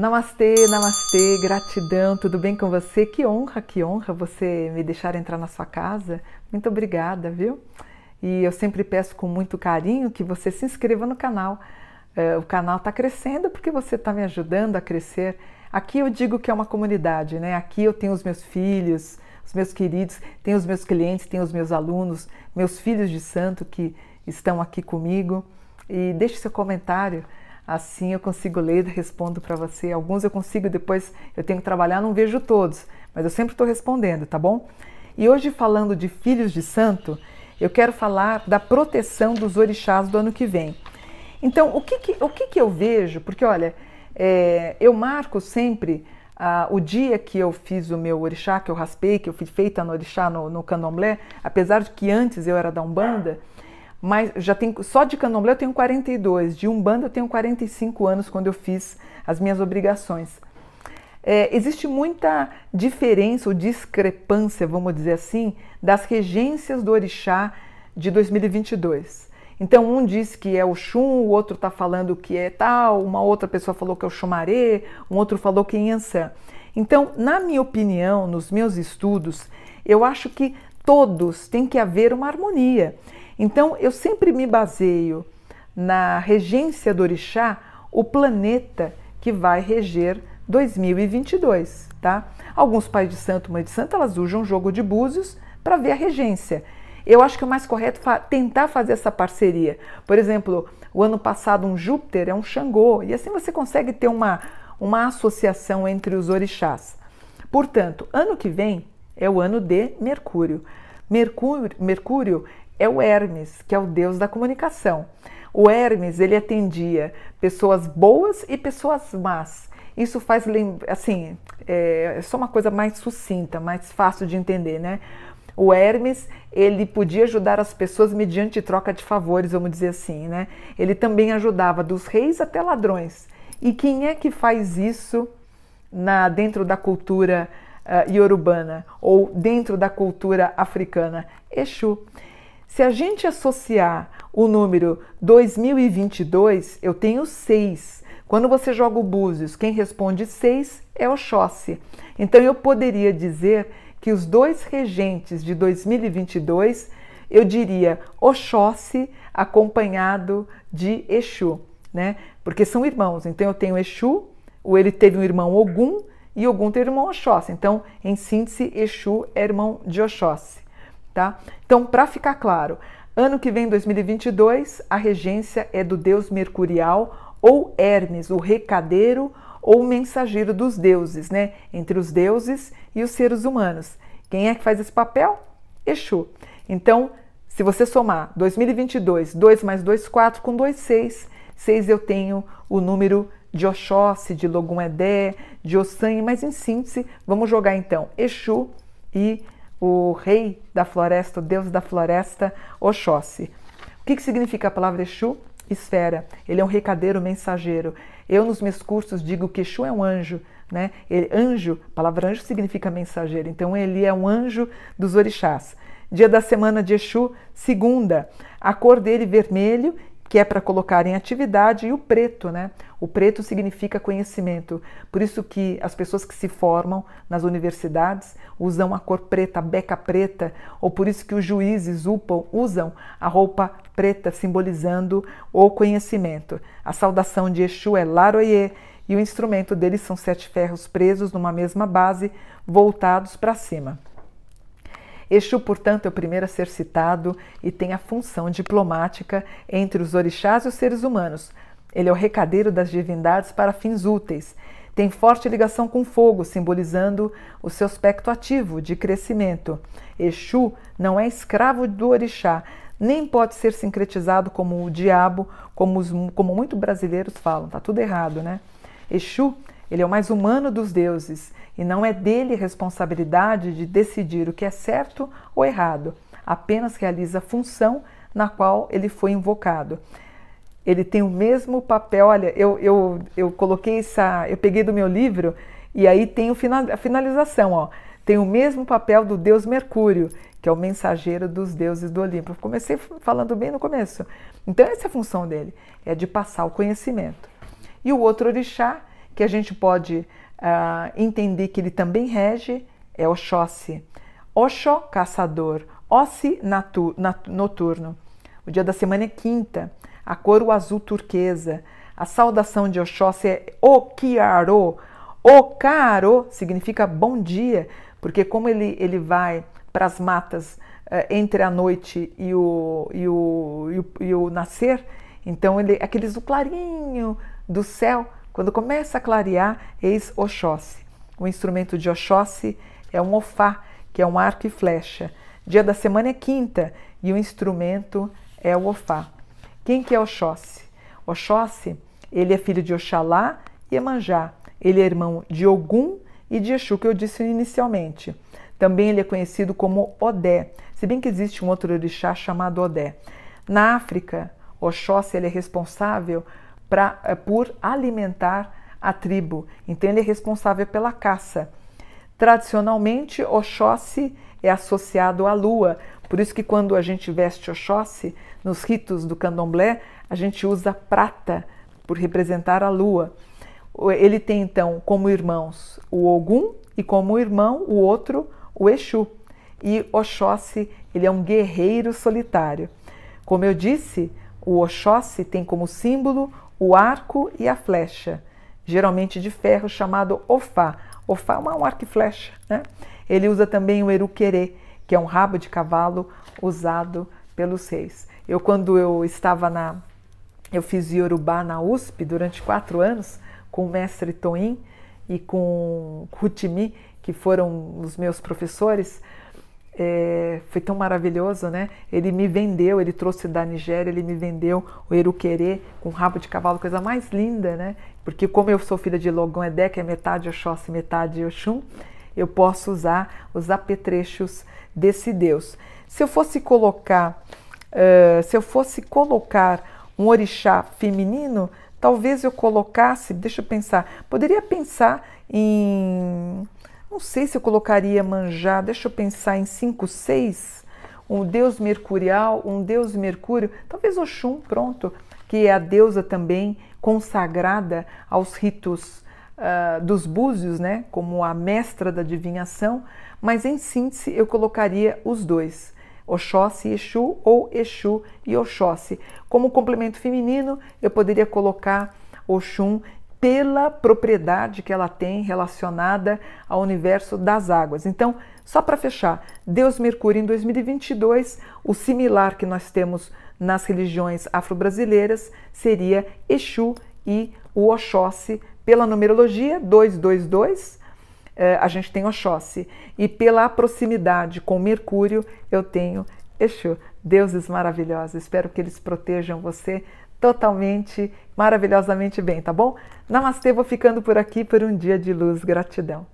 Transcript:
Namastê, namastê, gratidão, tudo bem com você? Que honra, que honra você me deixar entrar na sua casa. Muito obrigada, viu? E eu sempre peço com muito carinho que você se inscreva no canal. Uh, o canal está crescendo porque você está me ajudando a crescer. Aqui eu digo que é uma comunidade, né? Aqui eu tenho os meus filhos, os meus queridos, tenho os meus clientes, tenho os meus alunos, meus filhos de santo que estão aqui comigo. E deixe seu comentário Assim eu consigo ler e respondo para você. Alguns eu consigo, depois eu tenho que trabalhar, não vejo todos, mas eu sempre estou respondendo, tá bom? E hoje, falando de filhos de santo, eu quero falar da proteção dos orixás do ano que vem. Então, o que, que o que, que eu vejo? Porque, olha, é, eu marco sempre ah, o dia que eu fiz o meu orixá, que eu raspei, que eu fiz feita no orixá no, no candomblé, apesar de que antes eu era da Umbanda, mas já tenho só de candomblé eu tenho 42, de umbanda eu tenho 45 anos quando eu fiz as minhas obrigações. É, existe muita diferença ou discrepância, vamos dizer assim, das regências do orixá de 2022. Então um diz que é o Xum, o outro está falando que é tal, uma outra pessoa falou que é o Xumaré, um outro falou que é Yansan. Então, na minha opinião, nos meus estudos, eu acho que todos têm que haver uma harmonia. Então, eu sempre me baseio na regência do orixá, o planeta que vai reger 2022, tá? Alguns pais de santo, mãe de santo, elas usam jogo de búzios para ver a regência. Eu acho que é mais correto fa tentar fazer essa parceria. Por exemplo, o ano passado um Júpiter é um Xangô, e assim você consegue ter uma, uma associação entre os orixás. Portanto, ano que vem é o ano de Mercúrio. Mercúrio, Mercúrio é o Hermes, que é o deus da comunicação. O Hermes, ele atendia pessoas boas e pessoas más. Isso faz, assim, é, é só uma coisa mais sucinta, mais fácil de entender, né? O Hermes, ele podia ajudar as pessoas mediante troca de favores, vamos dizer assim, né? Ele também ajudava dos reis até ladrões. E quem é que faz isso na dentro da cultura uh, iorubana ou dentro da cultura africana? Exu. Se a gente associar o número 2022, eu tenho 6. Quando você joga o búzios, quem responde 6 é Oxóssi. Então eu poderia dizer que os dois regentes de 2022, eu diria Oxóssi acompanhado de Exu, né? Porque são irmãos. Então eu tenho Exu, ou ele teve um irmão Ogum e Ogum teve um irmão Oxóssi. Então, em síntese, Exu é irmão de Oxóssi tá? Então, para ficar claro, ano que vem, 2022, a regência é do deus mercurial ou Hermes, o recadeiro ou mensageiro dos deuses, né? Entre os deuses e os seres humanos. Quem é que faz esse papel? Exu. Então, se você somar 2022, 2 mais 2, 4, com 2, 6, 6 eu tenho o número de Oxóssi, de Logum Edé, de Ossan, mas em síntese, vamos jogar então Exu e o rei da floresta, o deus da floresta, Oxóssi. O que, que significa a palavra Exu? Esfera. Ele é um recadeiro mensageiro. Eu, nos meus cursos, digo que Exu é um anjo. Né? Ele, anjo, a palavra anjo significa mensageiro. Então, ele é um anjo dos orixás. Dia da semana de Exu, segunda. A cor dele vermelho que é para colocar em atividade, e o preto, né? O preto significa conhecimento. Por isso que as pessoas que se formam nas universidades usam a cor preta, a beca preta, ou por isso que os juízes upam, usam a roupa preta, simbolizando o conhecimento. A saudação de Exu é Laroye, e o instrumento deles são sete ferros presos numa mesma base, voltados para cima. Exu, portanto, é o primeiro a ser citado e tem a função diplomática entre os orixás e os seres humanos. Ele é o recadeiro das divindades para fins úteis. Tem forte ligação com fogo, simbolizando o seu aspecto ativo de crescimento. Exu não é escravo do orixá, nem pode ser sincretizado como o diabo, como, os, como muitos brasileiros falam. Tá tudo errado, né? Exu ele é o mais humano dos deuses e não é dele responsabilidade de decidir o que é certo ou errado, apenas realiza a função na qual ele foi invocado. Ele tem o mesmo papel. Olha, eu, eu, eu coloquei essa. Eu peguei do meu livro e aí tem a finalização, ó. Tem o mesmo papel do deus Mercúrio, que é o mensageiro dos deuses do Olimpo. Comecei falando bem no começo. Então, essa é a função dele: é de passar o conhecimento. E o outro orixá que a gente pode uh, entender que ele também rege é Oxóssi. Oxó, caçador. Ossi, noturno. O dia da semana é quinta. A cor o azul turquesa. A saudação de Oxóssi é Okiaro. Okaro significa bom dia, porque como ele, ele vai para as matas uh, entre a noite e o, e o, e o, e o nascer, então ele, aqueles o clarinho do céu, quando começa a clarear, eis Oxóssi. O instrumento de Oxóssi é um ofá, que é um arco e flecha. Dia da semana é quinta e o instrumento é o ofá. Quem que é Oxóssi? Oxóssi, ele é filho de Oxalá e Emanjá. Ele é irmão de Ogum e de Exu, que eu disse inicialmente. Também ele é conhecido como Odé, se bem que existe um outro orixá chamado Odé. Na África, Oxóssi ele é responsável pra, eh, por alimentar a tribo, então ele é responsável pela caça. Tradicionalmente, Oxóssi é associado à lua, por isso que quando a gente veste Oxóssi, nos ritos do candomblé, a gente usa prata por representar a lua. Ele tem então como irmãos o Ogum e como irmão o outro, o Exu. E Oxóssi, ele é um guerreiro solitário. Como eu disse, o Oxóssi tem como símbolo o arco e a flecha, geralmente de ferro, chamado Ofá. Ofá é um arco e flecha. Né? Ele usa também o Eruquerê, que é um rabo de cavalo usado pelos reis. Eu, quando eu estava na. Eu fiz Yorubá na USP durante quatro anos, com o mestre Toim e com Rutimi, que foram os meus professores, é, foi tão maravilhoso, né? Ele me vendeu, ele trouxe da Nigéria, ele me vendeu o eruquerê com rabo de cavalo, coisa mais linda, né? Porque como eu sou filha de Logão Edé, que é metade Oxóssi, metade Oxum, eu posso usar os apetrechos desse Deus. Se eu fosse colocar, uh, se eu fosse colocar um orixá feminino, talvez eu colocasse, deixa eu pensar, poderia pensar em não sei se eu colocaria manjar, deixa eu pensar em 5, 6, um deus mercurial, um deus Mercúrio, talvez Oxum, pronto, que é a deusa também consagrada aos ritos uh, dos búzios, né, como a mestra da adivinhação, mas em síntese eu colocaria os dois, Oxóssi e Exu ou Exu e Oxóssi. Como complemento feminino, eu poderia colocar Oxum pela propriedade que ela tem relacionada ao universo das águas. Então, só para fechar, Deus Mercúrio em 2022, o similar que nós temos nas religiões afro-brasileiras seria Exu e o Oxóssi. Pela numerologia 222, eh, a gente tem Oxóssi. E pela proximidade com Mercúrio, eu tenho Exu. Deuses maravilhosos. Espero que eles protejam você totalmente, maravilhosamente bem, tá bom? Namastê, vou ficando por aqui por um dia de luz. Gratidão.